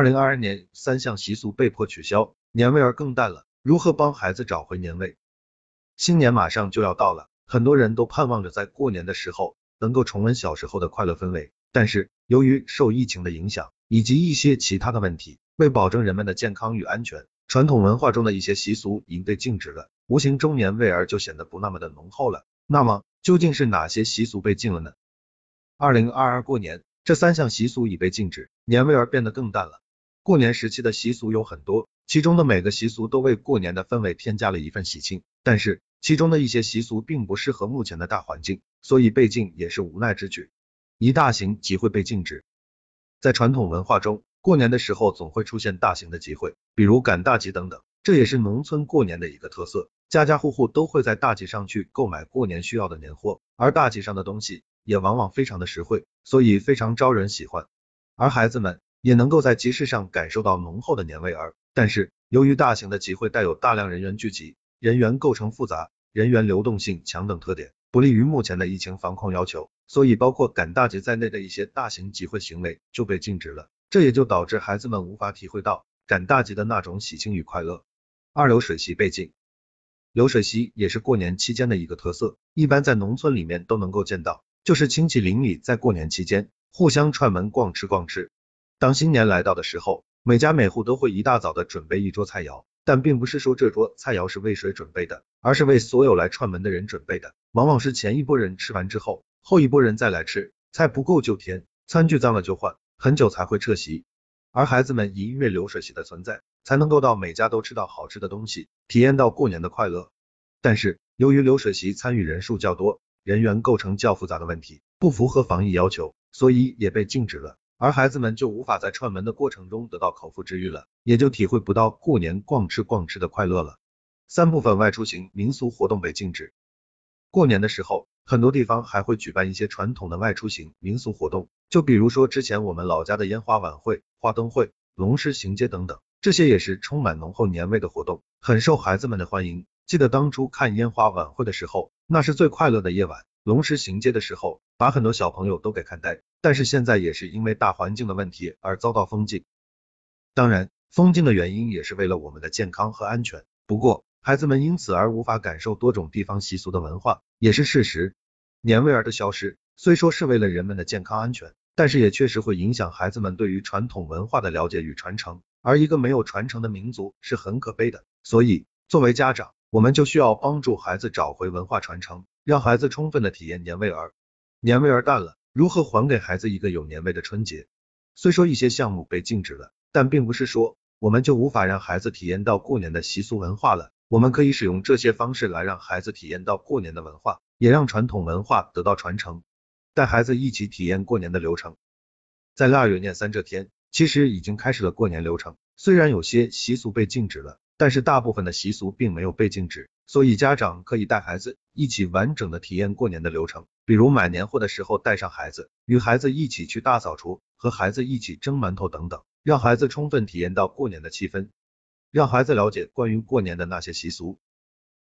二零二二年三项习俗被迫取消，年味儿更淡了。如何帮孩子找回年味？新年马上就要到了，很多人都盼望着在过年的时候能够重温小时候的快乐氛围。但是由于受疫情的影响以及一些其他的问题，为保证人们的健康与安全，传统文化中的一些习俗已经被禁止了，无形中年味儿就显得不那么的浓厚了。那么究竟是哪些习俗被禁了呢？二零二二过年，这三项习俗已被禁止，年味儿变得更淡了。过年时期的习俗有很多，其中的每个习俗都为过年的氛围添加了一份喜庆，但是其中的一些习俗并不适合目前的大环境，所以被禁也是无奈之举。一大型集会被禁止，在传统文化中，过年的时候总会出现大型的集会，比如赶大集等等，这也是农村过年的一个特色。家家户户都会在大集上去购买过年需要的年货，而大集上的东西也往往非常的实惠，所以非常招人喜欢。而孩子们也能够在集市上感受到浓厚的年味儿。但是由于大型的集会带有大量人员聚集，人员构成复杂，人员流动性强等特点，不利于目前的疫情防控要求，所以包括赶大集在内的一些大型集会行为就被禁止了。这也就导致孩子们无法体会到赶大集的那种喜庆与快乐。二流水席被禁。流水席也是过年期间的一个特色，一般在农村里面都能够见到，就是亲戚邻里在过年期间互相串门逛吃逛吃。当新年来到的时候，每家每户都会一大早的准备一桌菜肴，但并不是说这桌菜肴是为谁准备的，而是为所有来串门的人准备的。往往是前一波人吃完之后，后一波人再来吃，菜不够就添，餐具脏了就换，很久才会撤席。而孩子们因为流水席的存在，才能够到每家都吃到好吃的东西，体验到过年的快乐。但是由于流水席参与人数较多，人员构成较复杂的问题，不符合防疫要求，所以也被禁止了。而孩子们就无法在串门的过程中得到口腹之欲了，也就体会不到过年逛吃逛吃的快乐了。三部分外出行民俗活动被禁止。过年的时候，很多地方还会举办一些传统的外出行民俗活动。就比如说之前我们老家的烟花晚会、花灯会、龙狮行街等等，这些也是充满浓厚年味的活动，很受孩子们的欢迎。记得当初看烟花晚会的时候，那是最快乐的夜晚；龙狮行街的时候，把很多小朋友都给看呆。但是现在也是因为大环境的问题而遭到封禁。当然，封禁的原因也是为了我们的健康和安全。不过，孩子们因此而无法感受多种地方习俗的文化，也是事实。年味儿的消失，虽说是为了人们的健康安全。但是也确实会影响孩子们对于传统文化的了解与传承，而一个没有传承的民族是很可悲的。所以，作为家长，我们就需要帮助孩子找回文化传承，让孩子充分的体验年味儿。年味儿淡了，如何还给孩子一个有年味的春节？虽说一些项目被禁止了，但并不是说我们就无法让孩子体验到过年的习俗文化了。我们可以使用这些方式来让孩子体验到过年的文化，也让传统文化得到传承。带孩子一起体验过年的流程，在腊月廿三这天，其实已经开始了过年流程。虽然有些习俗被禁止了，但是大部分的习俗并没有被禁止，所以家长可以带孩子一起完整的体验过年的流程。比如买年货的时候带上孩子，与孩子一起去大扫除，和孩子一起蒸馒头等等，让孩子充分体验到过年的气氛，让孩子了解关于过年的那些习俗。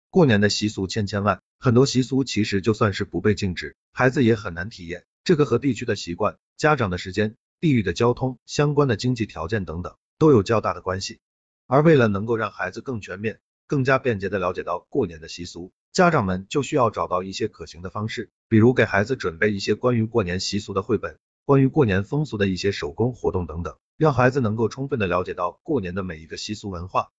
过年的习俗千千万，很多习俗其实就算是不被禁止，孩子也很难体验。这个和地区的习惯、家长的时间、地域的交通、相关的经济条件等等都有较大的关系。而为了能够让孩子更全面、更加便捷的了解到过年的习俗，家长们就需要找到一些可行的方式，比如给孩子准备一些关于过年习俗的绘本，关于过年风俗的一些手工活动等等，让孩子能够充分的了解到过年的每一个习俗文化。